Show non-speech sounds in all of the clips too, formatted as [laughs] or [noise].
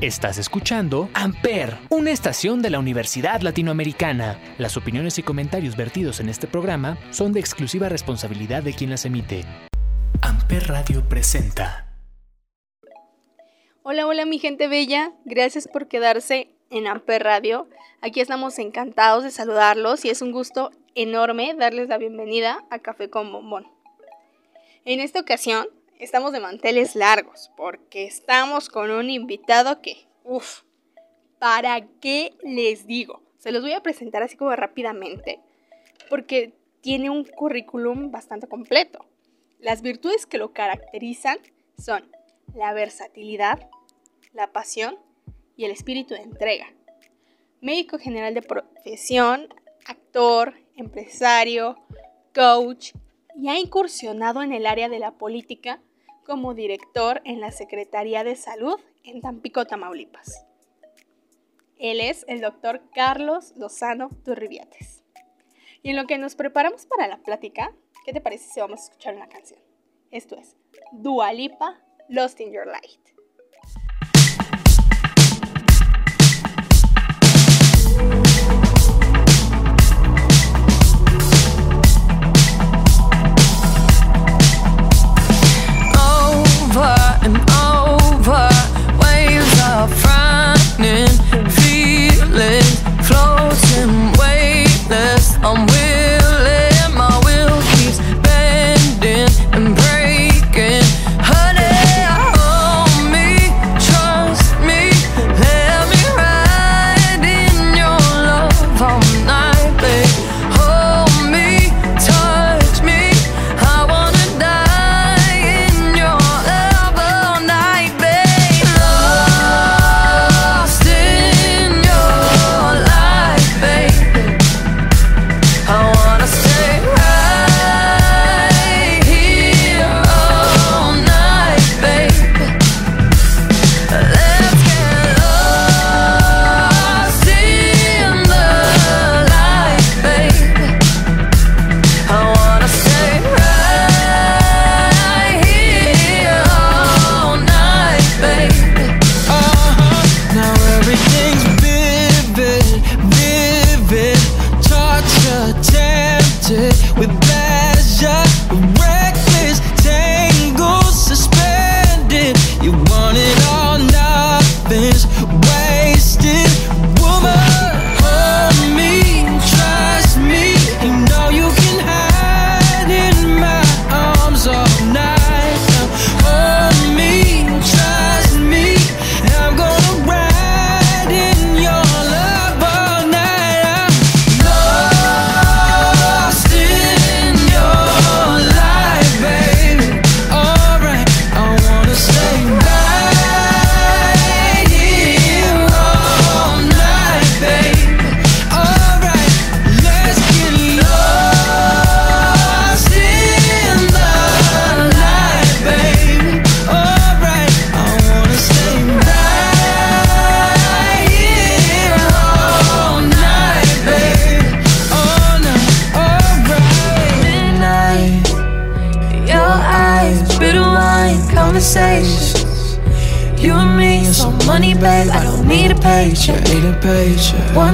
Estás escuchando Amper, una estación de la Universidad Latinoamericana. Las opiniones y comentarios vertidos en este programa son de exclusiva responsabilidad de quien las emite. Amper Radio presenta. Hola, hola mi gente bella, gracias por quedarse en Amper Radio. Aquí estamos encantados de saludarlos y es un gusto enorme darles la bienvenida a Café con Bombón. En esta ocasión estamos de manteles largos porque estamos con un invitado que, uff, ¿para qué les digo? Se los voy a presentar así como rápidamente porque tiene un currículum bastante completo. Las virtudes que lo caracterizan son la versatilidad, la pasión y el espíritu de entrega. Médico general de profesión, actor, empresario, coach y ha incursionado en el área de la política como director en la Secretaría de Salud en Tampico, Tamaulipas. Él es el doctor Carlos Lozano Turribiates. Y en lo que nos preparamos para la plática, ¿qué te parece si vamos a escuchar una canción? Esto es Dualipa Lost in Your Light.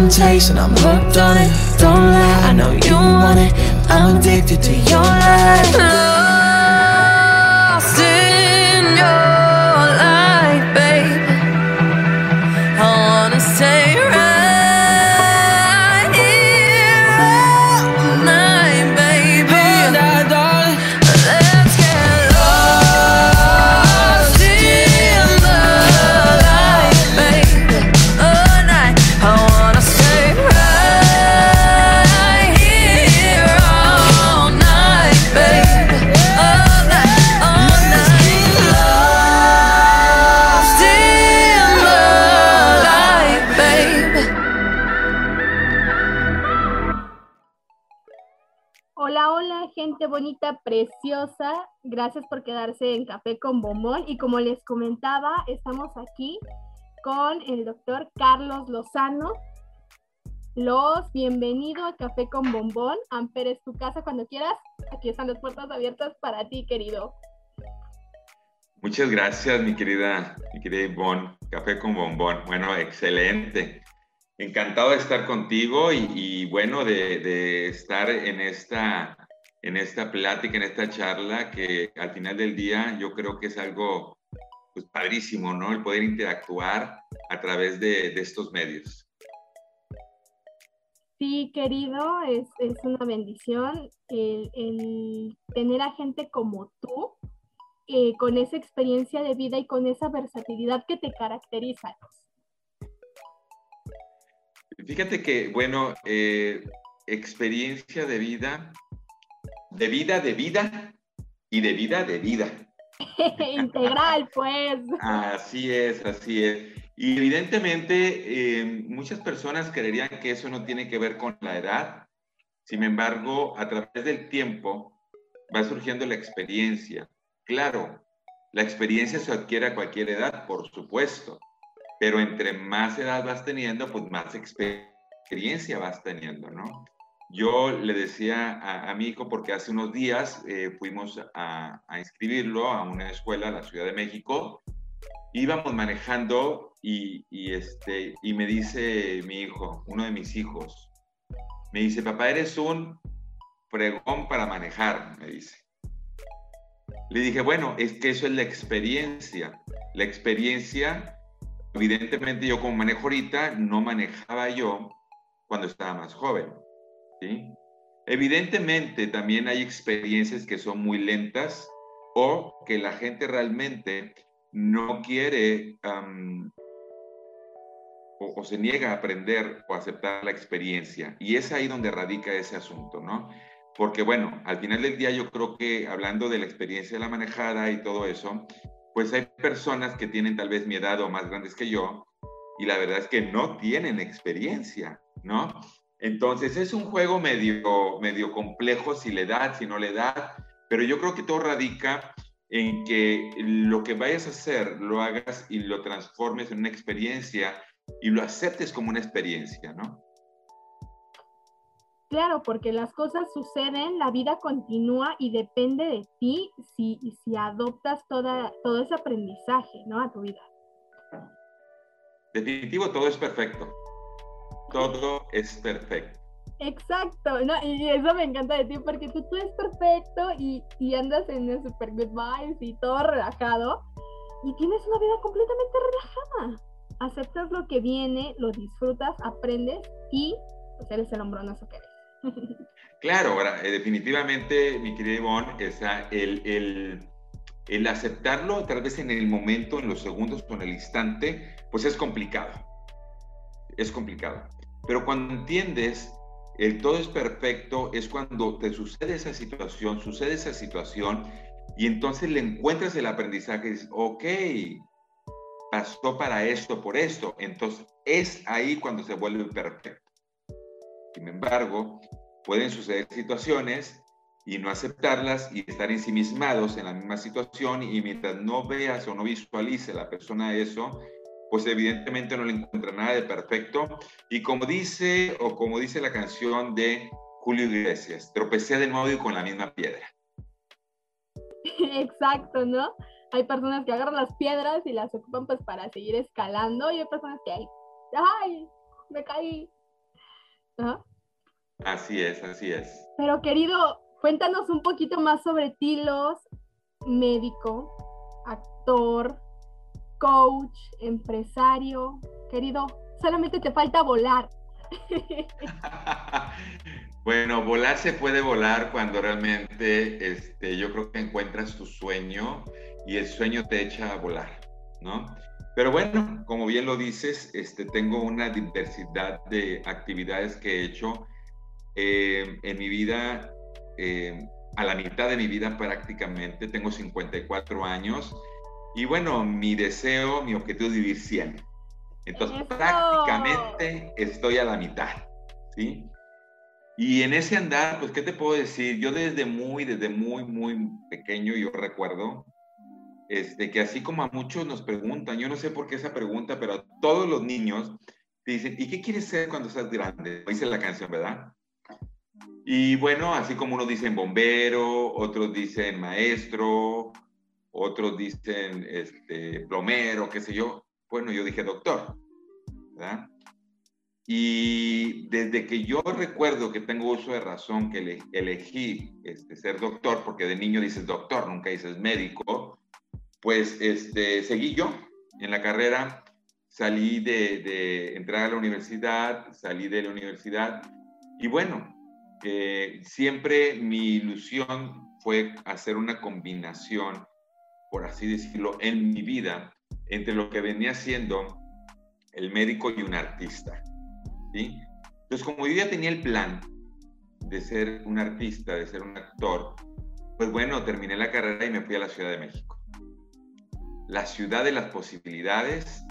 Taste and I'm hooked on it. Don't lie, I know you want it. I'm addicted to your light. Preciosa. Gracias por quedarse en Café con Bombón. Y como les comentaba, estamos aquí con el doctor Carlos Lozano. Los bienvenido a Café con Bombón. Amper es tu casa cuando quieras. Aquí están las puertas abiertas para ti, querido. Muchas gracias, mi querida, mi querida Ivonne. Café con bombón. Bueno, excelente. Encantado de estar contigo y, bueno, de, estar en esta, en esta plática, en esta charla, que al final del día yo creo que es algo pues, padrísimo, ¿no? El poder interactuar a través de, estos medios. Sí, querido, es, una bendición el, tener a gente como tú, eh, con esa experiencia de vida y con esa versatilidad que te caracteriza. Fíjate que, bueno, eh, experiencia de vida, de vida, de vida y de vida, de vida. [laughs] Integral, pues. Así es, así es. Y evidentemente eh, muchas personas creerían que eso no tiene que ver con la edad. Sin embargo, a través del tiempo va surgiendo la experiencia. Claro, la experiencia se adquiere a cualquier edad, por supuesto, pero entre más edad vas teniendo, pues más experiencia vas teniendo, ¿no? Yo le decía a, mi hijo, porque hace unos días eh, fuimos a, inscribirlo a una escuela en la Ciudad de México, íbamos manejando y, este, y me dice mi hijo, uno de mis hijos, me dice, papá, eres un fregón para manejar, me dice. Le dije, bueno, es que eso es la experiencia. La experiencia, evidentemente yo como manejo ahorita, no manejaba yo cuando estaba más joven. Evidentemente también hay experiencias que son muy lentas o que la gente realmente no quiere o, o, se niega a aprender o aceptar la experiencia. Y es ahí donde radica ese asunto, ¿no? Porque bueno, al final del día yo creo que hablando de la experiencia de la manejada y todo eso, pues hay personas que tienen tal vez mi edad o más grandes que yo y la verdad es que no tienen experiencia, ¿no? Entonces es un juego medio, medio complejo si le da, si no le da, pero yo creo que todo radica en que lo que vayas a hacer lo hagas y lo transformes en una experiencia y lo aceptes como una experiencia, ¿no? Claro, porque las cosas suceden, la vida continúa y depende de ti si, si adoptas toda, todo ese aprendizaje, ¿no? A tu vida. Definitivo, todo es perfecto todo es perfecto. Exacto, no, y eso me encanta de ti porque tú, tú eres perfecto y, y andas en el super good vibes y todo relajado y tienes una vida completamente relajada. Aceptas lo que viene, lo disfrutas, aprendes y pues eres el hombronazo que eres. [laughs] Claro, ahora, eh, definitivamente, mi querida Ivonne, esa, el, el, el aceptarlo tal vez en el momento, en los segundos o en el instante, pues es complicado. Es complicado. Pero cuando entiendes el todo es perfecto, es cuando te sucede esa situación, sucede esa situación, y entonces le encuentras el aprendizaje y dices, ok, pasó para esto, por esto. Entonces es ahí cuando se vuelve perfecto. Sin embargo, pueden suceder situaciones y no aceptarlas y estar ensimismados en la misma situación y mientras no veas o no visualice la persona eso, pues evidentemente no le encuentra nada de perfecto. Y como dice, o como dice la canción de Julio Iglesias, tropecé de nuevo y con la misma piedra. [laughs] Exacto, ¿no? Hay personas que agarran las piedras y las ocupan pues para seguir escalando y hay personas que, ¡ay! Me caí. Así es, así es. Pero querido, cuéntanos un poquito más sobre Tilos, médico, actor, coach, empresario, querido, solamente te falta volar. [laughs] bueno, volar se puede volar cuando realmente este, yo creo que encuentras tu sueño y el sueño te echa a volar, ¿no? Pero bueno, como bien lo dices, este, tengo una diversidad de actividades que he hecho eh, en mi vida, eh, a la mitad de mi vida prácticamente, tengo 54 años y bueno, mi deseo, mi objetivo es vivir 100. Entonces, prácticamente estoy a la mitad, ¿sí? Y en ese andar, pues, ¿qué te puedo decir? Yo desde muy, desde muy, muy pequeño, yo recuerdo, este, que así como a muchos nos preguntan, yo no sé por qué esa pregunta, pero a todos los niños te dicen, ¿y qué quieres ser cuando seas grande? Dice la canción, ¿verdad? Y bueno, así como unos dicen bombero, otros dicen maestro, otros dicen este, plomero, qué sé yo. Bueno, yo dije doctor, ¿verdad? Y desde que yo recuerdo que tengo uso de razón, que elegí este, ser doctor, porque de niño dices doctor, nunca dices médico, pues este, seguí yo en la carrera, salí de, entrar a la universidad, salí de la universidad y bueno, eh, siempre mi ilusión fue hacer una combinación, por así decirlo, en mi vida entre lo que venía siendo el médico y un artista. Entonces, como yo ya tenía el plan de ser un artista, de ser un actor, pues bueno, terminé la carrera y me fui a la Ciudad de México. La ciudad de las posibilidades,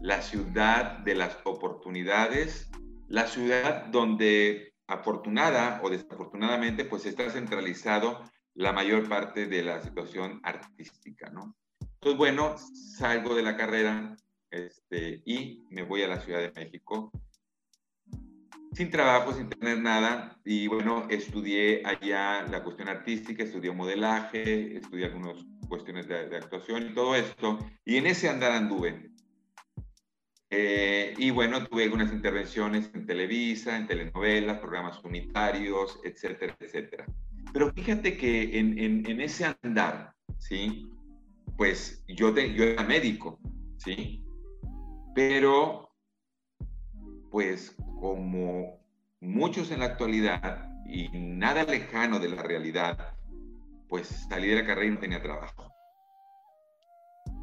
la ciudad de las oportunidades, la ciudad donde afortunada o desafortunadamente pues está centralizado la mayor parte de la situación artística, ¿no? Entonces, bueno, salgo de la carrera este, y me voy a la Ciudad de México sin trabajo, sin tener nada. Y bueno, estudié allá la cuestión artística, estudié modelaje, estudié algunas cuestiones de, actuación y todo esto. Y en ese andar anduve. Eh, y bueno, tuve algunas intervenciones en Televisa, en telenovelas, programas unitarios, etcétera, etcétera. Pero fíjate que en, en, ese andar, ¿sí? Pues yo, yo era médico, ¿sí? Pero, pues como muchos en la actualidad y nada lejano de la realidad, pues salí de la carrera y no tenía trabajo.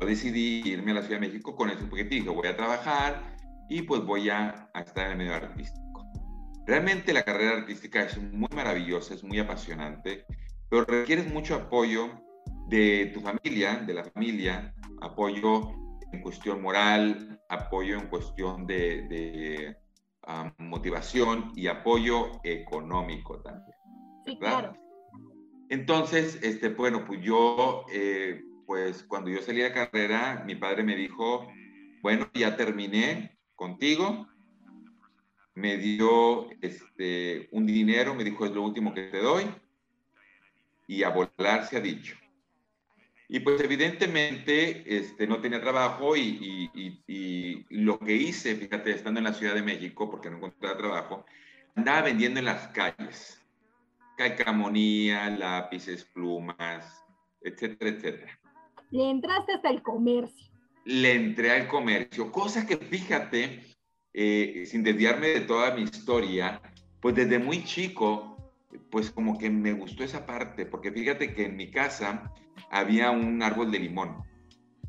Yo decidí irme a la Ciudad de México con eso, porque dije, voy a trabajar y pues voy a, estar en el medio artístico. Realmente la carrera artística es muy maravillosa, es muy apasionante, pero requieres mucho apoyo de tu familia, de la familia, apoyo en cuestión moral, apoyo en cuestión de motivación y apoyo económico también. Sí, claro. Entonces, este, bueno, pues yo, eh, pues cuando yo salí de carrera, mi padre me dijo, bueno, ya terminé contigo, me dio este, un dinero, me dijo, es lo último que te doy, y a volar se ha dicho. Y pues evidentemente este, no tenía trabajo y, lo que hice, fíjate, estando en la Ciudad de México, porque no encontraba trabajo, andaba vendiendo en las calles. Calcamonía, lápices, plumas, etcétera, etcétera. Le entraste hasta el comercio. Le entré al comercio, cosa que fíjate, eh, sin desviarme de toda mi historia, pues desde muy chico, pues como que me gustó esa parte, porque fíjate que en mi casa había un árbol de limón.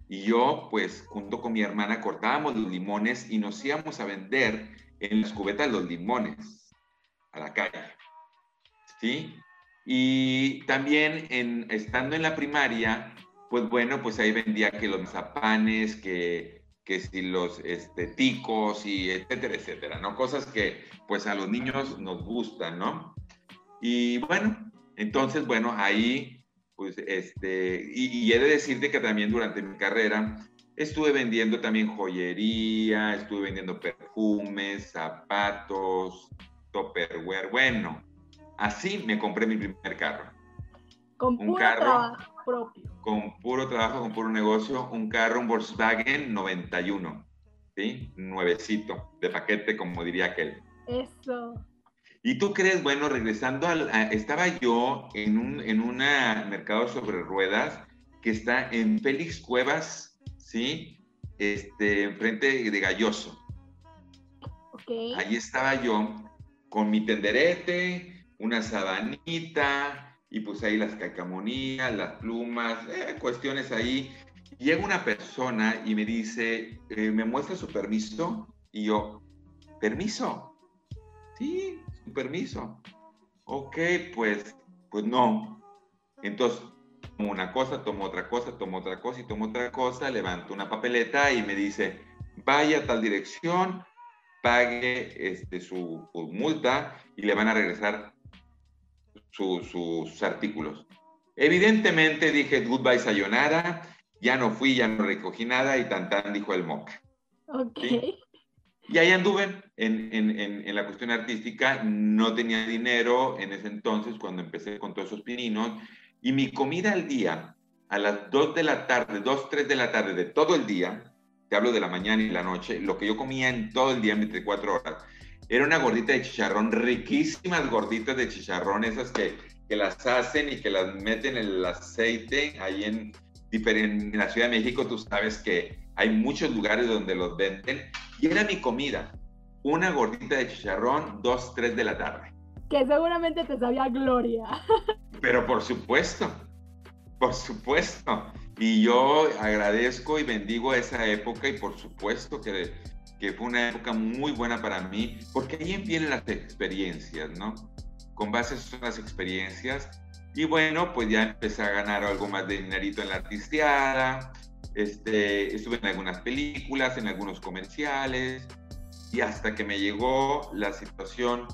Y yo, pues, junto con mi hermana, cortábamos los limones y nos íbamos a vender en las cubetas los limones a la calle. ¿Sí? Y también en, estando en la primaria, pues bueno, pues ahí vendía que los zapanes, que, que si los este, ticos y etcétera, etcétera, ¿no? Cosas que pues a los niños nos gustan, ¿no? Y bueno, entonces, bueno, ahí pues este, y, he de decirte que también durante mi carrera estuve vendiendo también joyería, estuve vendiendo perfumes, zapatos, topperware, bueno, así me compré mi primer carro. Con un puro carro, propio. Con puro trabajo, con puro negocio, un carro, un Volkswagen 91, ¿sí? Nuevecito, de paquete, como diría aquel. Eso. Y tú crees, bueno, regresando al, estaba yo en un en una mercado sobre ruedas que está en Félix Cuevas, ¿sí? Este, enfrente de Galloso. Okay. Ahí estaba yo con mi tenderete, una sabanita, y pues ahí las cacamonías, las plumas, eh, cuestiones ahí. Llega una persona y me dice, eh, ¿me muestra su permiso? Y yo, ¿permiso? Sí, permiso. Ok, pues, pues no. Entonces, tomo una cosa, tomo otra cosa, tomo otra cosa y tomo otra cosa, levanto una papeleta y me dice, vaya a tal dirección, pague este, su, multa y le van a regresar sus artículos. Evidentemente dije goodbye sayonara, ya no fui, ya no recogí nada y tan tan dijo el moca. Ok. Y ahí anduve en, en, en, la cuestión artística, no tenía dinero en ese entonces cuando empecé con todos esos pininos, y mi comida al día a las 2 de la tarde, 2, 3 de la tarde de todo el día, te hablo de la mañana y la noche, lo que yo comía en todo el día, en 24 horas, era una gordita de chicharrón, riquísimas gorditas de chicharrón, esas que, que las hacen y que las meten en el aceite ahí en, en la Ciudad de México, tú sabes que hay muchos lugares donde los venden. Y era mi comida, una gordita de chicharrón, 2, 3 de la tarde. Que seguramente te sabía gloria. [laughs] Pero por supuesto, por supuesto. Y yo agradezco y bendigo esa época y por supuesto que, que fue una época muy buena para mí, porque ahí vienen las experiencias, ¿no? Con base en las experiencias. Y bueno, pues ya empecé a ganar algo más de dinerito en la artisteada. Este, estuve en algunas películas, en algunos comerciales. Y hasta que me llegó la situación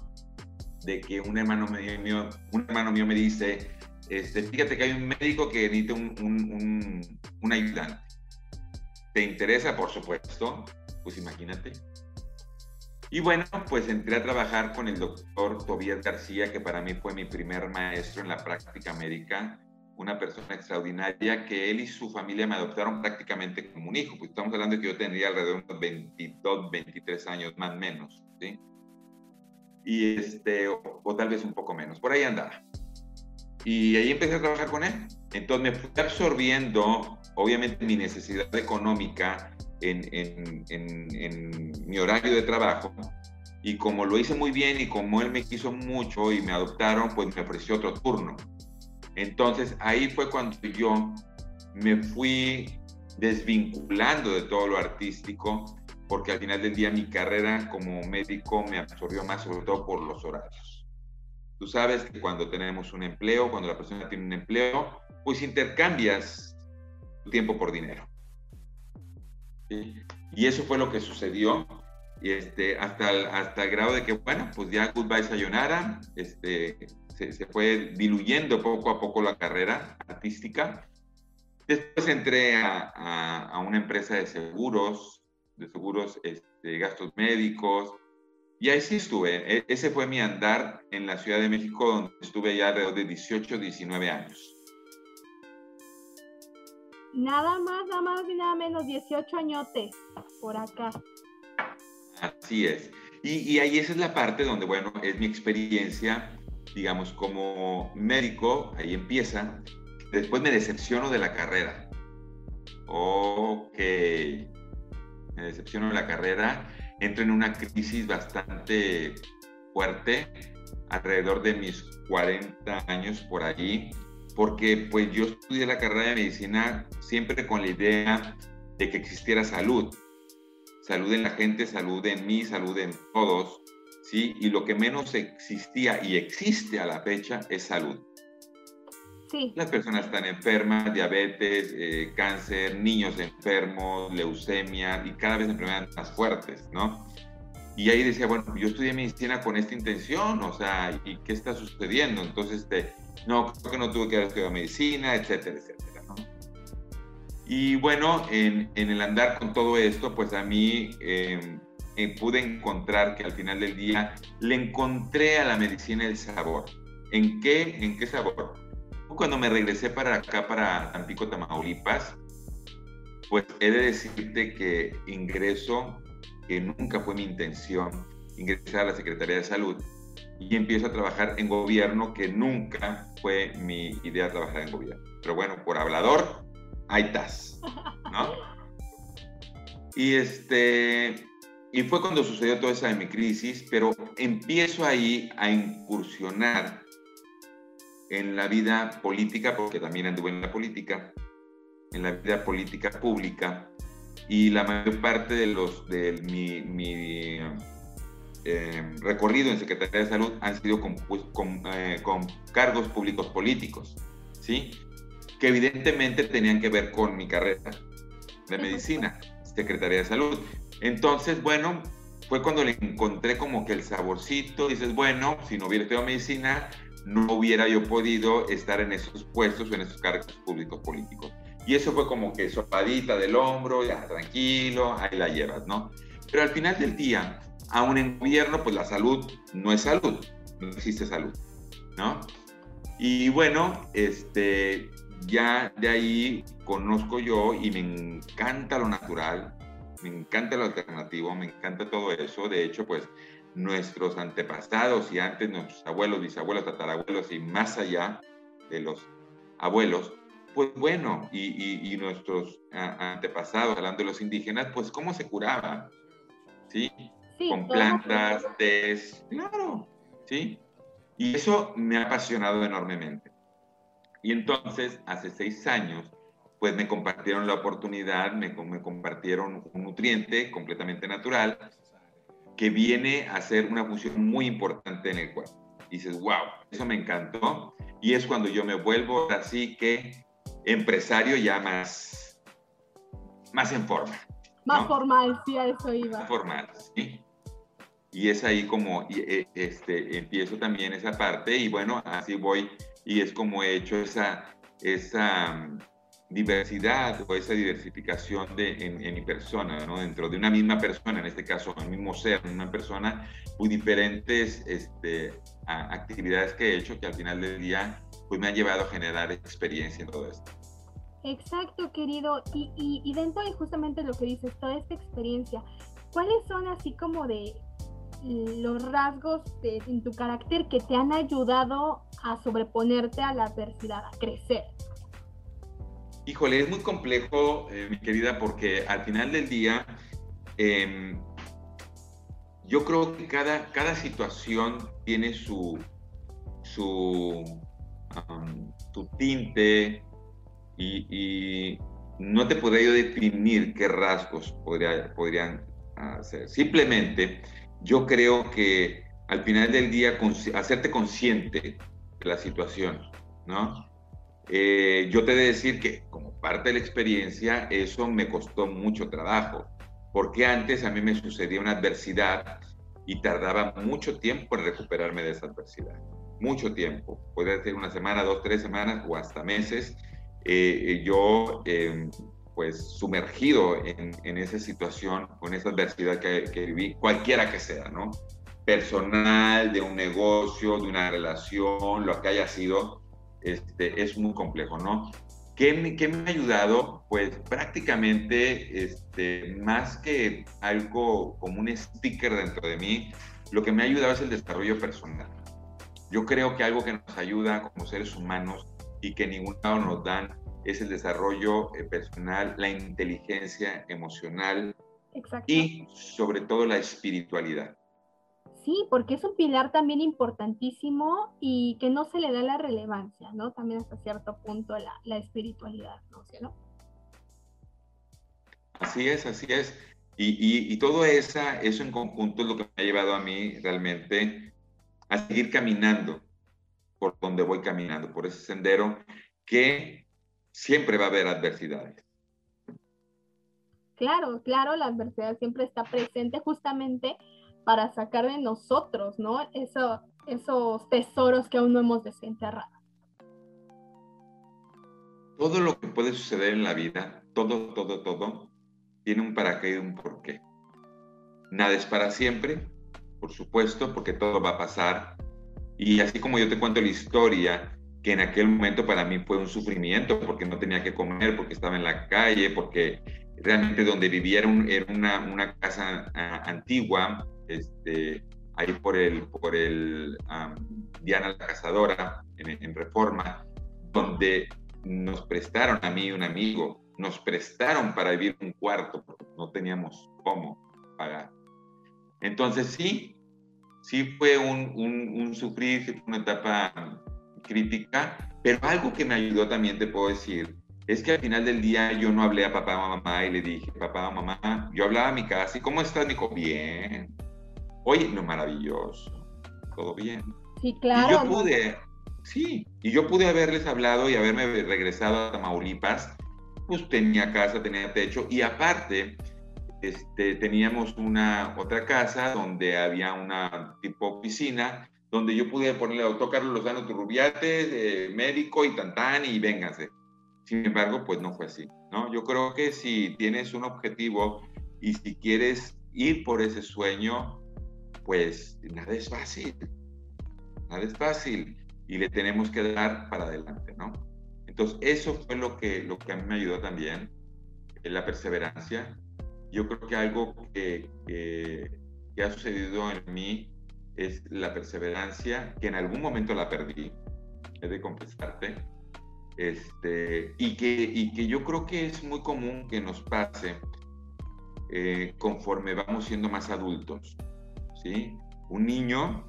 de que un hermano mío, un me dice, este, fíjate que hay un médico que necesita un, un, ayudante. ¿Te interesa? Por supuesto. Pues imagínate. Y bueno, pues entré a trabajar con el doctor Tobias García, que para mí fue mi primer maestro en la práctica médica, una persona extraordinaria que él y su familia me adoptaron prácticamente como un hijo, pues estamos hablando de que yo tendría alrededor de unos 22, 23 años más o menos, ¿sí? Y este, o tal vez un poco menos, por ahí andaba. Y ahí empecé a trabajar con él. Entonces me fui absorbiendo, obviamente, mi necesidad económica en, mi horario de trabajo. Y como lo hice muy bien y como él me quiso mucho y me adoptaron, pues me ofreció otro turno. Entonces ahí fue cuando yo me fui desvinculando de todo lo artístico, porque al final del día mi carrera como médico me absorbió más, sobre todo por los horarios. Tú sabes que cuando tenemos un empleo, cuando la persona tiene un empleo, pues intercambias tiempo por dinero. Y eso fue lo que sucedió y este, hasta, el, hasta grado de que, bueno, pues ya Goodbye Sayonara, este, se, se, fue diluyendo poco a poco la carrera artística. Después entré a una empresa de seguros, de seguros, este, gastos médicos, y ahí sí estuve. E, ese fue mi andar en la Ciudad de México, donde estuve ya alrededor de 18, 19 años. Nada más, nada más y nada menos, 18 añotes por acá. Así es. Y, ahí esa es la parte donde, bueno, es mi experiencia, digamos, como médico, ahí empieza. Después me decepciono de la carrera. Ok. Me decepciono de la carrera entro en una crisis bastante fuerte, alrededor de mis 40 años por allí, porque pues yo estudié la carrera de medicina siempre con la idea de que existiera salud, salud en la gente, salud en mí, salud en todos, ¿sí? Y lo que menos existía y existe a la fecha es salud. Las personas están enfermas, diabetes, eh, cáncer, niños enfermos, leucemia y cada vez enfermedades más fuertes, ¿no? Y ahí decía, bueno, yo estudié medicina con esta intención, o sea, ¿y qué está sucediendo? Entonces, este, no, creo que no tuve que haber estudiado medicina, etcétera, etcétera, ¿no? Y bueno, en, en el andar con todo esto, pues a mí em, eh, pude encontrar que al final del día le encontré a la medicina el sabor. ¿En qué? ¿En qué sabor? Cuando me regresé para acá, para Tampico, Tamaulipas, pues he de decirte que ingreso, que nunca fue mi intención, ingresar a la Secretaría de Salud y empiezo a trabajar en gobierno, que nunca fue mi idea trabajar en gobierno. Pero bueno, por hablador, ahí estás, ¿no? [laughs] Y este, y fue cuando sucedió toda esa de mi crisis, pero empiezo ahí a incursionar en la vida política, porque también anduve en la política, en la vida política pública, y la mayor parte de los de mi, mi eh, recorrido en Secretaría de Salud han sido con, con, eh, con, cargos públicos políticos, ¿sí? Que evidentemente tenían que ver con mi carrera de medicina, [laughs] Secretaría de Salud. Entonces, bueno, fue cuando le encontré como que el saborcito, dices, bueno, si no hubiera estudiado medicina, no hubiera yo podido estar en esos puestos o en esos cargos públicos políticos. Y eso fue como que sopadita del hombro, ya tranquilo, ahí la llevas, ¿no? Pero al final del día, aún en gobierno, pues la salud no es salud, no existe salud, ¿no? Y bueno, este, ya de ahí conozco yo y me encanta lo natural, me encanta lo alternativo, me encanta todo eso. De hecho, pues nuestros antepasados y antes nuestros abuelos, bisabuelos, tatarabuelos y más allá de los abuelos, pues bueno, y, nuestros antepasados, hablando de los indígenas, pues cómo se curaba, ¿sí? Con plantas, tés, claro, ¿sí? Y eso me ha apasionado enormemente. Y entonces, hace seis años, pues me compartieron la oportunidad, me, me compartieron un nutriente completamente natural que viene a hacer una función muy importante en el cuerpo. dices, wow, eso me encantó. Y es cuando yo me vuelvo así que empresario ya más, más en forma. Más formal, sí, a eso iba. Más formal, sí. Y es ahí como e, este, empiezo también esa parte y bueno, así voy y es como he hecho esa, esa diversidad o esa diversificación de, en, mi persona, ¿no? dentro de una misma persona, en este caso, el mismo ser, una persona, muy diferentes este, actividades que he hecho que al final del día pues me han llevado a generar experiencia en todo esto. Exacto, querido. Y, y, y dentro de justamente lo que dices, toda esta experiencia, ¿cuáles son así como de los rasgos de, en tu carácter que te han ayudado a sobreponerte a la adversidad, a crecer? Híjole, es muy complejo, eh, mi querida, porque al final del día, em, yo creo que cada, cada situación tiene su, su, su tinte y, no te podría yo definir qué rasgos podría, podrían hacer. Simplemente, yo creo que al final del día, hacerte consciente de la situación, ¿no? Eh, yo te he de decir que como parte de la experiencia, eso me costó mucho trabajo, porque antes a mí me sucedía una adversidad y tardaba mucho tiempo en recuperarme de esa adversidad. Mucho tiempo. Puede ser una semana, dos, tres semanas o hasta meses. Eh, yo, em, pues, sumergido en, esa situación, con esa adversidad que, que viví, cualquiera que sea, ¿no? Personal, de un negocio, de una relación, lo que haya sido, este, es muy complejo, ¿no? ¿Qué me, me, ha ayudado? Pues prácticamente, este, más que algo como un sticker dentro de mí, lo que me ha ayudado es el desarrollo personal. Yo creo que algo que nos ayuda como seres humanos y que ningún lado nos dan es el desarrollo eh, personal, la inteligencia emocional y sobre todo la espiritualidad. Sí, porque es un pilar también importantísimo y que no se le da la relevancia, ¿no? También hasta cierto punto la, la espiritualidad, ¿no? Así es, así es. Y, y, todo esa, eso en conjunto es lo que me ha llevado a mí realmente a seguir caminando por donde voy caminando, por ese sendero que siempre va a haber adversidades. Claro, claro, la adversidad siempre está presente justamente para sacar de nosotros, ¿no? Eso, esos tesoros que aún no hemos desenterrado. Todo lo que puede suceder en la vida, todo, todo, todo, tiene un para qué y un por qué. Nada es para siempre, por supuesto, porque todo va a pasar. Y así como yo te cuento la historia, que en aquel momento para mí fue un sufrimiento, porque no tenía que comer, porque estaba en la calle, porque realmente donde vivía era, una, una, casa ah, antigua, este, ahí por el, por el Diana la Cazadora, en, Reforma, donde nos prestaron a mí y un amigo, nos prestaron para vivir un cuarto, porque no teníamos cómo pagar. Entonces sí, sí fue un, un, un sufrir, fue una etapa crítica, pero algo que me ayudó también, te puedo decir, es que al final del día yo no hablé a papá o mamá y le dije, papá o mamá, yo hablaba a mi casa, ¿y cómo estás? Me dijo, bien. Oye, no, maravilloso, todo bien. Sí, claro. Y yo pude, sí, y yo pude haberles hablado y haberme regresado a Tamaulipas, pues tenía casa, tenía techo, y aparte, este, teníamos una otra casa donde había una tipo piscina, donde yo pude ponerle auto Carlos Lozano Turrubiate, médico y tantán, y vénganse. Sin embargo, pues no fue así, ¿no? Yo creo que si tienes un objetivo y si quieres ir por ese sueño, pues nada es fácil, nada es fácil y le tenemos que dar para adelante, ¿no? Entonces, eso fue lo que, lo que a mí me ayudó también, la perseverancia. Yo creo que algo que, ha sucedido en mí es la perseverancia, que en algún momento la perdí, he de confesarte, este, y, que, y que yo creo que es muy común que nos pase eh, conforme vamos siendo más adultos. ¿sí? Un niño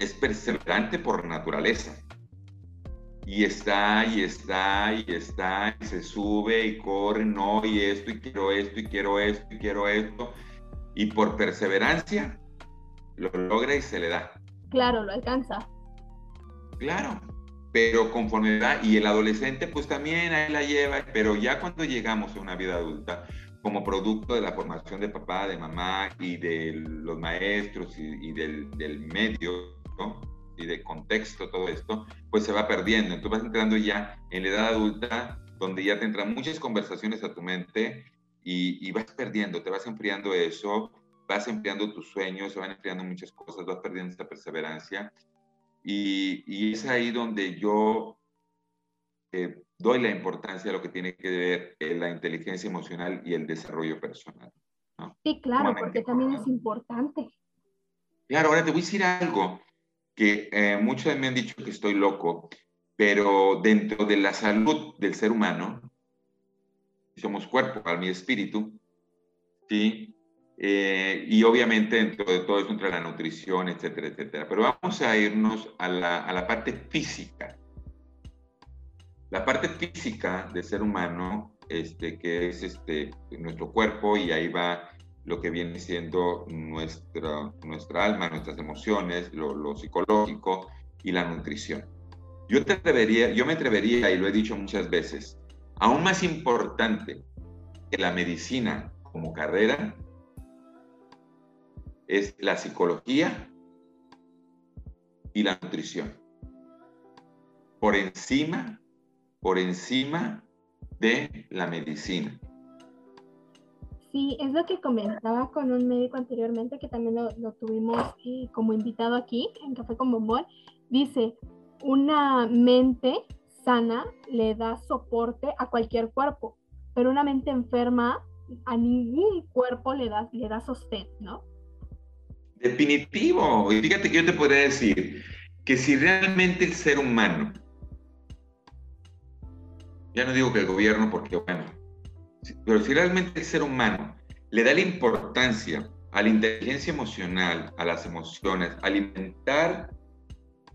es perseverante por naturaleza. Y está, y está, y está, y se sube, y corre, no, y esto, y quiero esto, y quiero esto, y quiero esto. Y por perseverancia lo logra y se le da. Claro, lo alcanza. Claro, pero conforme va, y el adolescente pues también ahí la lleva, pero ya cuando llegamos a una vida adulta, como producto de la formación de papá, de mamá y de los maestros y, del, del, medio, y de contexto, todo esto, pues se va perdiendo. Entonces vas entrando ya en la edad adulta, donde ya te entran muchas conversaciones a tu mente y, y vas perdiendo, te vas enfriando eso, vas enfriando tus sueños, se van enfriando muchas cosas, vas perdiendo esta perseverancia. Y, y es ahí donde yo eh, doy la importancia a lo que tiene que ver eh, la inteligencia emocional y el desarrollo personal. Sí, claro, porque también es importante. Claro, ahora te voy a decir algo que eh, muchos me han dicho que estoy loco, pero dentro de la salud del ser humano, somos cuerpo, alma y espíritu, ¿sí? Eh, y obviamente dentro de todo eso entra la nutrición, etcétera, etcétera. Pero vamos a irnos a la, a la parte física. La parte física del ser humano, este, que es este, nuestro cuerpo, y ahí va lo que viene siendo nuestra, nuestra alma, nuestras emociones, lo, psicológico y la nutrición. Yo, te atrevería, yo me atrevería, y lo he dicho muchas veces, aún más importante que la medicina como carrera es la psicología y la nutrición. Por encima por encima de la medicina. Sí, es lo que comentaba con un médico anteriormente, que también lo, tuvimos eh, como invitado aquí en Café con Bombón. Dice, una mente sana le da soporte a cualquier cuerpo, pero una mente enferma a ningún cuerpo le da, le da sostén, ¿no? Definitivo. Y fíjate que yo te podría decir que si realmente el ser humano ya no digo que el gobierno, porque bueno, pero si realmente el ser humano le da la importancia a la inteligencia emocional, a las emociones, alimentar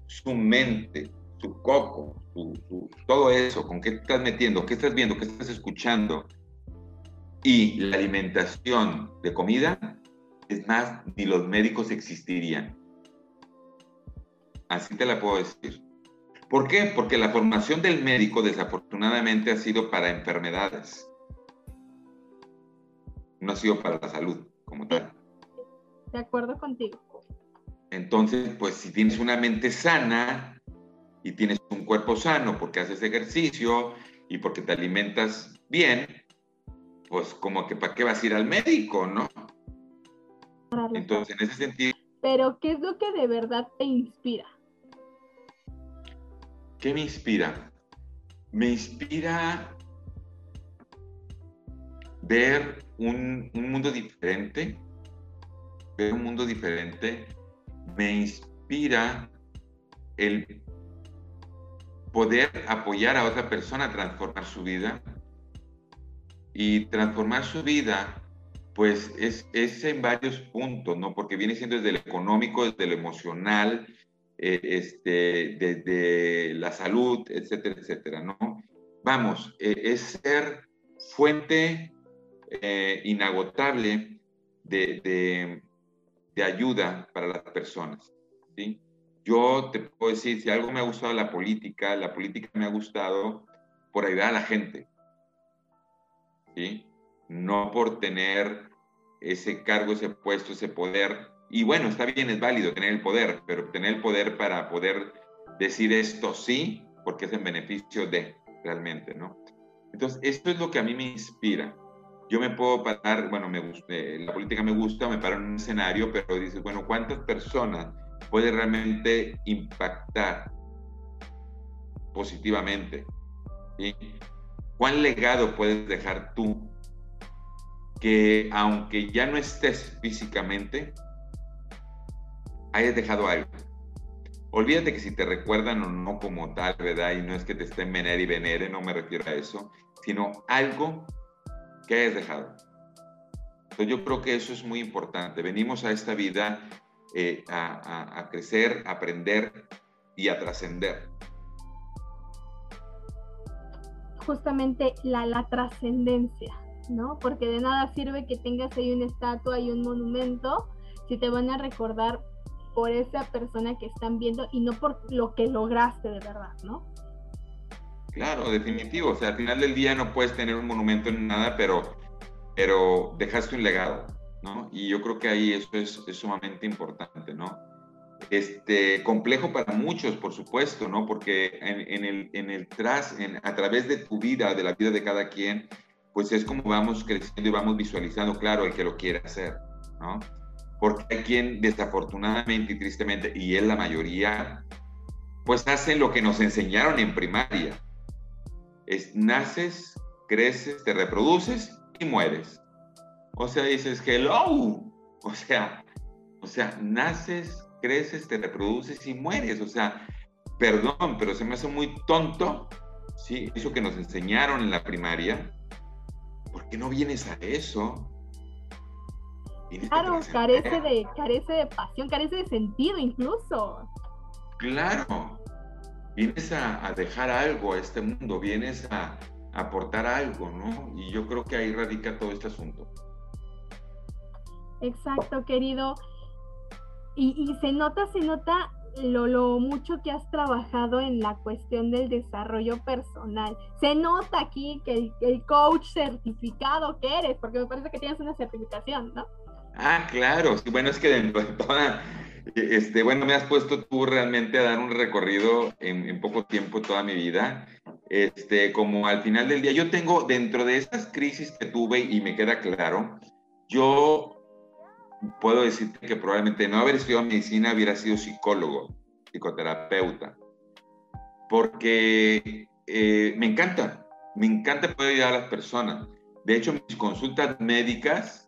su mente, su coco, todo eso, con qué estás metiendo, qué estás viendo, qué estás escuchando, y la alimentación de comida, es más, ni los médicos existirían. Así te la puedo decir. ¿Por qué? Porque la formación del médico desafortunadamente ha sido para enfermedades. No ha sido para la salud como tal. De acuerdo contigo. Entonces, pues si tienes una mente sana y tienes un cuerpo sano porque haces ejercicio y porque te alimentas bien, pues como que para qué vas a ir al médico, ¿no? Entonces, en ese sentido... Pero, ¿qué es lo que de verdad te inspira? ¿Qué me inspira? Me inspira ver un, mundo diferente, ver un mundo diferente. Me inspira el poder apoyar a otra persona a transformar su vida. Y transformar su vida, pues es, es en varios puntos, ¿no? Porque viene siendo desde lo económico, desde lo emocional, eh, este, desde la salud, etcétera, etcétera, ¿no? Vamos, eh, es ser fuente eh, inagotable de, de, ayuda para las personas, ¿sí? Yo te puedo decir, si algo me ha gustado la política, la política me ha gustado por ayudar a la gente, ¿sí? No por tener ese cargo, ese puesto, ese poder y bueno, está bien, es válido tener el poder, pero tener el poder para poder decir esto sí, porque es en beneficio de realmente, ¿no? Entonces, esto es lo que a mí me inspira. Yo me puedo parar, bueno, me eh, la política me gusta, me paro en un escenario, pero dices, bueno, ¿cuántas personas puede realmente impactar positivamente ¿Cuál legado puedes dejar tú que aunque ya no estés físicamente, hayas dejado algo? Olvídate que si te recuerdan o no como tal, ¿verdad? Y no es que te estén venere y venere, no me refiero a eso, sino algo que hayas dejado. Entonces yo creo que eso es muy importante. Venimos a esta vida eh, a, crecer, a aprender y a trascender. Justamente la, la trascendencia, ¿no? Porque de nada sirve que tengas ahí una estatua y un monumento si te van a recordar por esa persona que están viendo y no por lo que lograste de verdad, ¿no? Claro, definitivo. O sea, al final del día no puedes tener un monumento en nada, pero, pero dejaste un legado, ¿no? Y yo creo que ahí eso es, sumamente importante, ¿no? Este, complejo para muchos, por supuesto, ¿no? Porque en, el, en el tras, en, a través de tu vida, de la vida de cada quien, pues es como vamos creciendo y vamos visualizando, claro, el que lo quiere hacer, ¿no? porque hay quien desafortunadamente y tristemente, y es la mayoría, pues hacen lo que nos enseñaron en primaria. Es naces, creces, te reproduces y mueres. O sea, dices, hello. O sea, o sea, naces, creces, te reproduces y mueres. O sea, perdón, pero se me hace muy tonto, ¿sí? Eso que nos enseñaron en la primaria. ¿Por qué no vienes a eso? Claro, carece de, carece de pasión, carece de sentido incluso. Claro, vienes a, dejar algo a este mundo, vienes a, aportar algo, ¿no? Y yo creo que ahí radica todo este asunto. Exacto, querido. Y, se nota, se nota lo, lo, mucho que has trabajado en la cuestión del desarrollo personal. Se nota aquí que el, el coach certificado que eres, porque me parece que tienes una certificación, ¿no? Ah, claro, bueno, es que dentro de [laughs] toda, este, bueno, me has puesto tú realmente a dar un recorrido en, poco tiempo toda mi vida. Este, como al final del día, yo tengo dentro de esas crisis que tuve y me queda claro, yo puedo decirte que probablemente no haber estudiado medicina hubiera sido psicólogo, psicoterapeuta, porque eh, me encanta, me encanta poder ayudar a las personas. De hecho, mis consultas médicas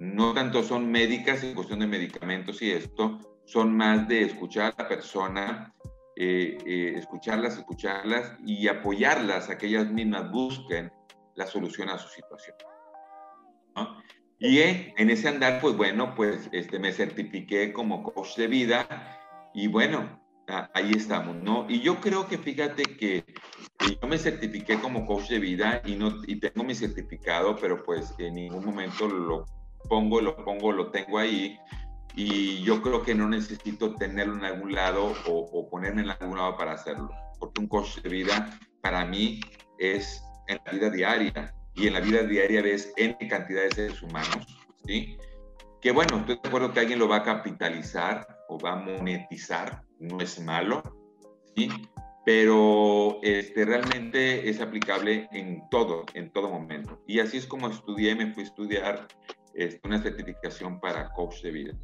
no tanto son médicas en cuestión de medicamentos y esto, son más de escuchar a la persona, eh, eh, escucharlas, escucharlas y apoyarlas a que ellas mismas busquen la solución a su situación. Y eh, en ese andar, pues bueno, pues este, me certifiqué como coach de vida y bueno, ahí estamos, ¿no? Y yo creo que fíjate que yo me certifiqué como coach de vida y, no, y tengo mi certificado, pero pues en ningún momento lo pongo, lo pongo, lo tengo ahí y yo creo que no necesito tenerlo en algún lado o, ponerme en algún lado para hacerlo, porque un coach de vida para mí es en la vida diaria y en la vida diaria ves N cantidad de seres humanos, ¿sí? Que bueno, estoy de acuerdo que alguien lo va a capitalizar o va a monetizar, no es malo, ¿sí? Pero este, realmente es aplicable en todo, en todo momento. Y así es como estudié, me fui a estudiar es una certificación para coach de vida.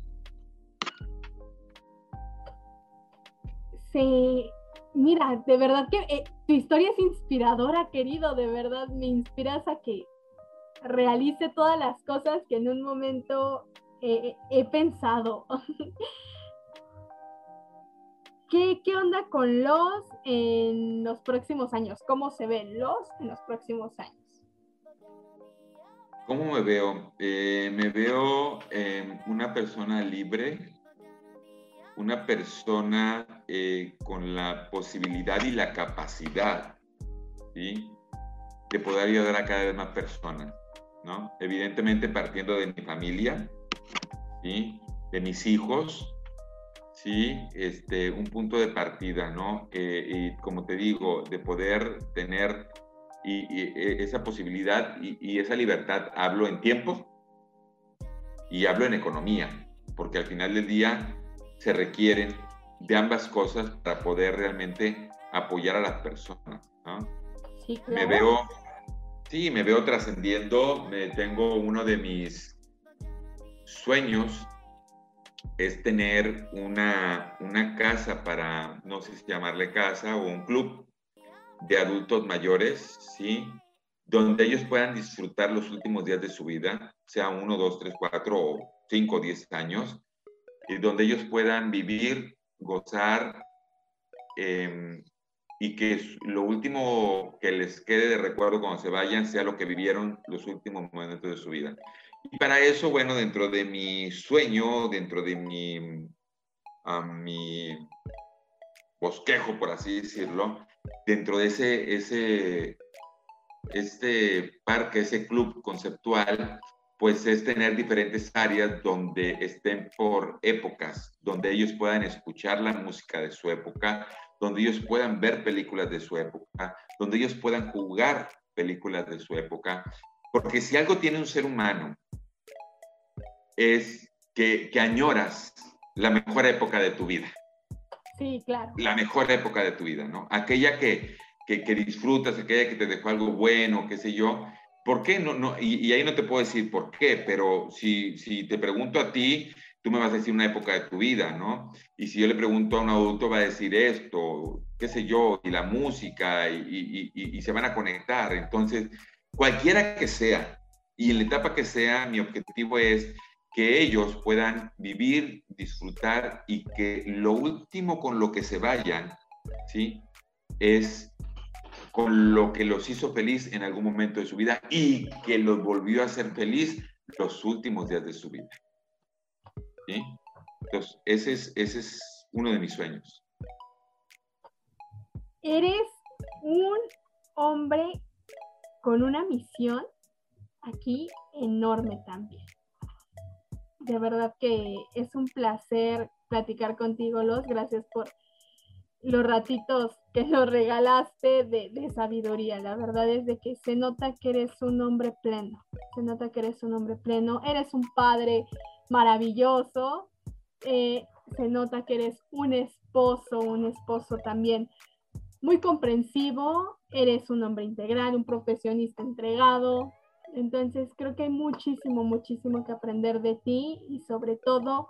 Sí, mira, de verdad que eh, tu historia es inspiradora, querido, de verdad me inspiras a que realice todas las cosas que en un momento he pensado. [laughs] ¿Qué, ¿Qué onda con los en los próximos años? ¿Cómo se ven los en los próximos años? ¿Cómo me veo? Eh, me veo eh, una persona libre, una persona eh, con la posibilidad y la capacidad de poder ayudar a cada vez más personas. ¿no? Evidentemente partiendo de mi familia, de mis hijos, ¿sí? este, un punto de partida, ¿no? y como te digo, de poder tener y, e, esa posibilidad y, esa libertad hablo en tiempo y hablo en economía, porque al final del día se requieren de ambas cosas para poder realmente apoyar a las personas. Me veo, sí, me veo trascendiendo, me tengo uno de mis sueños es tener una, una casa para, no sé si llamarle casa o un club, de adultos mayores, ¿sí? Donde ellos puedan disfrutar los últimos días de su vida, sea uno, dos, tres, cuatro o cinco, diez años, y donde ellos puedan vivir, gozar, em, y que lo último que les quede de recuerdo cuando se vayan sea lo que vivieron los últimos momentos de su vida. Y para eso, bueno, dentro de mi sueño, dentro de mi, mi bosquejo, por así decirlo, dentro de ese, este parque, ese club conceptual, pues es tener diferentes áreas donde estén por épocas, donde ellos puedan escuchar la música de su época, donde ellos puedan ver películas de su época, donde ellos puedan jugar películas de su época, porque si algo tiene un ser humano es que añoras la mejor época de tu vida. Sí, claro. La mejor época de tu vida, ¿no? Aquella que, que, que disfrutas, aquella que te dejó algo bueno, qué sé yo. ¿Por qué? No, y, ahí no te puedo decir por qué, pero si, si te pregunto a ti, tú me vas a decir una época de tu vida, ¿no? Y si yo le pregunto a un adulto, va a decir esto, qué sé yo, y la música, y se van a conectar. Entonces, cualquiera que sea, y en la etapa que sea, mi objetivo es que ellos puedan vivir, disfrutar y que lo último con lo que se vayan, ¿sí? Es con lo que los hizo feliz en algún momento de su vida y que los volvió a hacer feliz los últimos días de su vida. ¿Sí? Entonces, ese es, ese es uno de mis sueños. Eres un hombre con una misión aquí enorme también de verdad que es un placer platicar contigo, Los. Gracias por los ratitos que nos regalaste de, sabiduría. La verdad es de que se nota que eres un hombre pleno. Se nota que eres un hombre pleno. Eres un padre maravilloso. Eh, se nota que eres un esposo, un esposo también muy comprensivo. Eres un hombre integral, un profesionista entregado, entonces creo que hay muchísimo, muchísimo que aprender de ti y sobre todo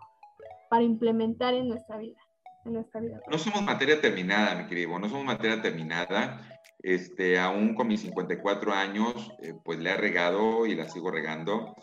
para implementar en nuestra vida. En nuestra vida. No somos materia terminada, mi querido, no somos materia terminada. Este, aún con mis 54 años, eh, pues le he regado y la sigo regando.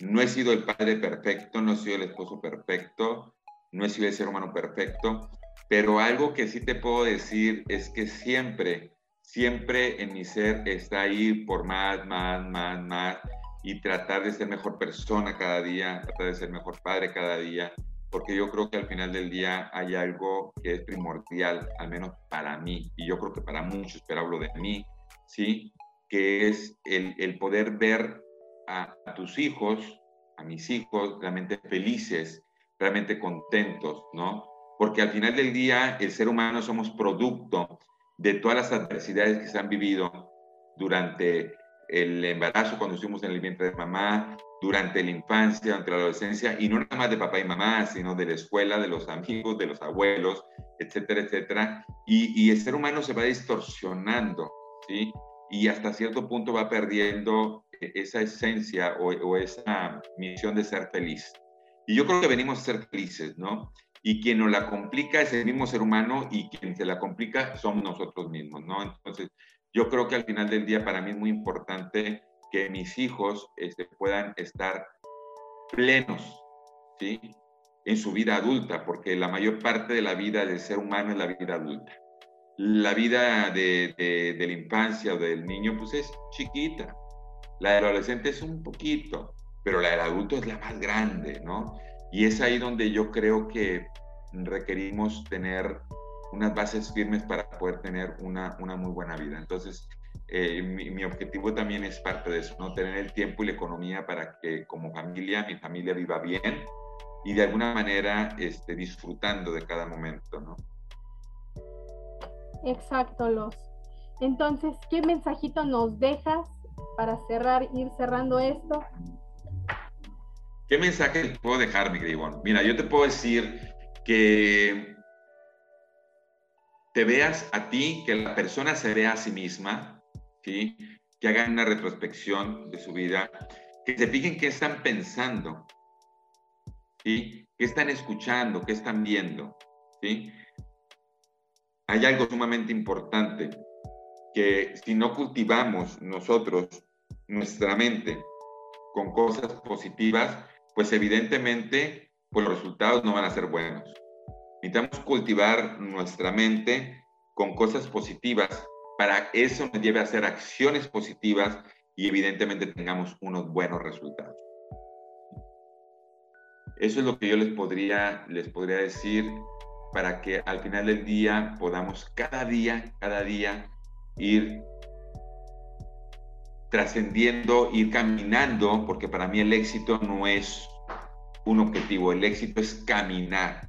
No he sido el padre perfecto, no he sido el esposo perfecto, no he sido el ser humano perfecto, pero algo que sí te puedo decir es que siempre siempre en mi ser está ahí por más, más, más, más y tratar de ser mejor persona cada día, tratar de ser mejor padre cada día, porque yo creo que al final del día hay algo que es primordial, al menos para mí, y yo creo que para muchos, pero hablo de mí, ¿sí? Que es el, el poder ver a, a tus hijos, a mis hijos, realmente felices, realmente contentos, ¿no? Porque al final del día el ser humano somos producto de todas las adversidades que se han vivido durante el embarazo, cuando estuvimos en el vientre de mamá, durante la infancia, durante la adolescencia, y no nada más de papá y mamá, sino de la escuela, de los amigos, de los abuelos, etcétera, etcétera. Y, el ser humano se va distorsionando, ¿sí? Y hasta cierto punto va perdiendo esa esencia o, o esa misión de ser feliz. Y yo creo que venimos a ser felices, ¿no? Y quien nos la complica es el mismo ser humano y quien se la complica somos nosotros mismos, ¿no? Entonces, yo creo que al final del día para mí es muy importante que mis hijos este, puedan estar plenos, ¿sí? En su vida adulta, porque la mayor parte de la vida del ser humano es la vida adulta. La vida de, de, de la infancia o del niño, pues es chiquita. La del adolescente es un poquito, pero la del adulto es la más grande, ¿no? Y es ahí donde yo creo que requerimos tener unas bases firmes para poder tener una, una muy buena vida. Entonces, eh, mi, objetivo también es parte de eso, ¿no? Tener el tiempo y la economía para que como familia, mi familia viva bien y de alguna manera este, disfrutando de cada momento, ¿no? Exacto, Los. Entonces, ¿qué mensajito nos dejas para cerrar, ir cerrando esto? ¿Qué mensaje te puedo dejar, mi querido Mira, yo te puedo decir que te veas a ti, que la persona se vea a sí misma, ¿sí? que hagan una retrospección de su vida, que se fijen qué están pensando, ¿sí? qué están escuchando, qué están viendo. ¿sí? Hay algo sumamente importante. que si no cultivamos nosotros nuestra mente con cosas positivas, pues evidentemente pues los resultados no van a ser buenos. Necesitamos cultivar nuestra mente con cosas positivas para eso nos lleve a hacer acciones positivas y evidentemente tengamos unos buenos resultados. Eso es lo que yo les podría, les podría decir para que al final del día podamos cada día, cada día ir trascendiendo, ir caminando, porque para mí el éxito no es un objetivo, el éxito es caminar.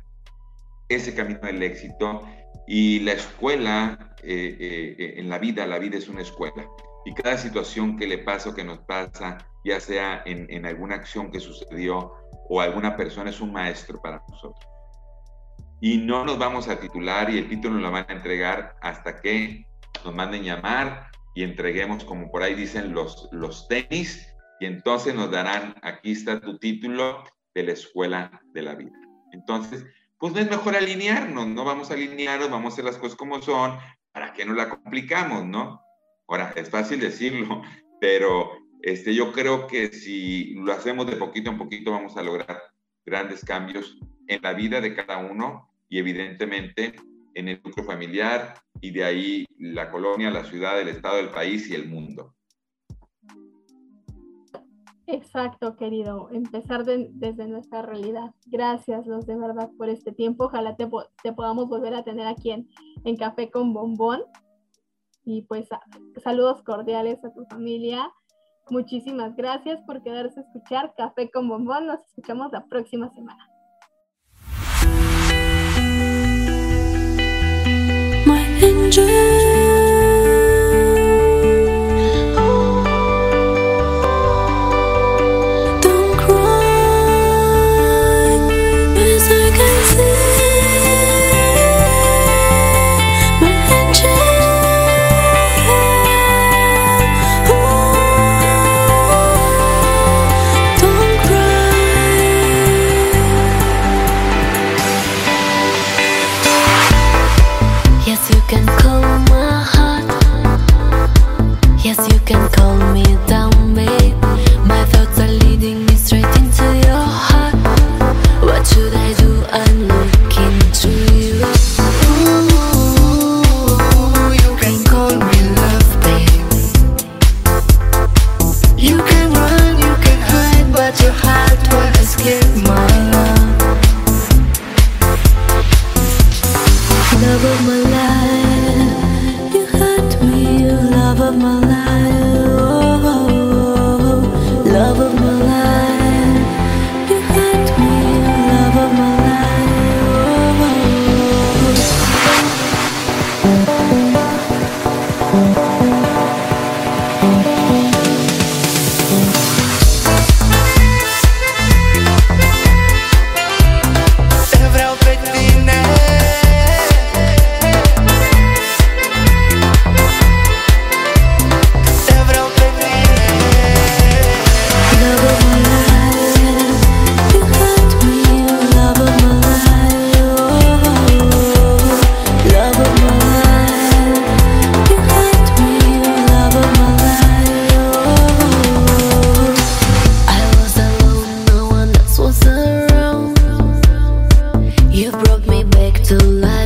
Ese camino del éxito. Y la escuela eh, eh, en la vida, la vida es una escuela. Y cada situación que le pasa o que nos pasa, ya sea en, en alguna acción que sucedió o alguna persona, es un maestro para nosotros. Y no nos vamos a titular y el título nos lo van a entregar hasta que nos manden llamar y entreguemos, como por ahí dicen, los, los tenis y entonces nos darán, aquí está tu título de la escuela de la vida. Entonces, pues no es mejor alinearnos, no vamos a alinearnos, vamos a hacer las cosas como son, para que no la complicamos, ¿no? Ahora, es fácil decirlo, [laughs] pero este, yo creo que si lo hacemos de poquito en poquito vamos a lograr grandes cambios en la vida de cada uno y evidentemente en el núcleo familiar y de ahí la colonia, la ciudad, el estado, el país y el mundo. Exacto, querido. Empezar desde nuestra realidad. Gracias, los de verdad, por este tiempo. Ojalá te, podamos volver a tener aquí en, en Café con Bombón. Y pues saludos cordiales a tu familia. Muchísimas gracias por quedarse a escuchar Café con Bombón. Nos escuchamos la próxima semana. 是 to life.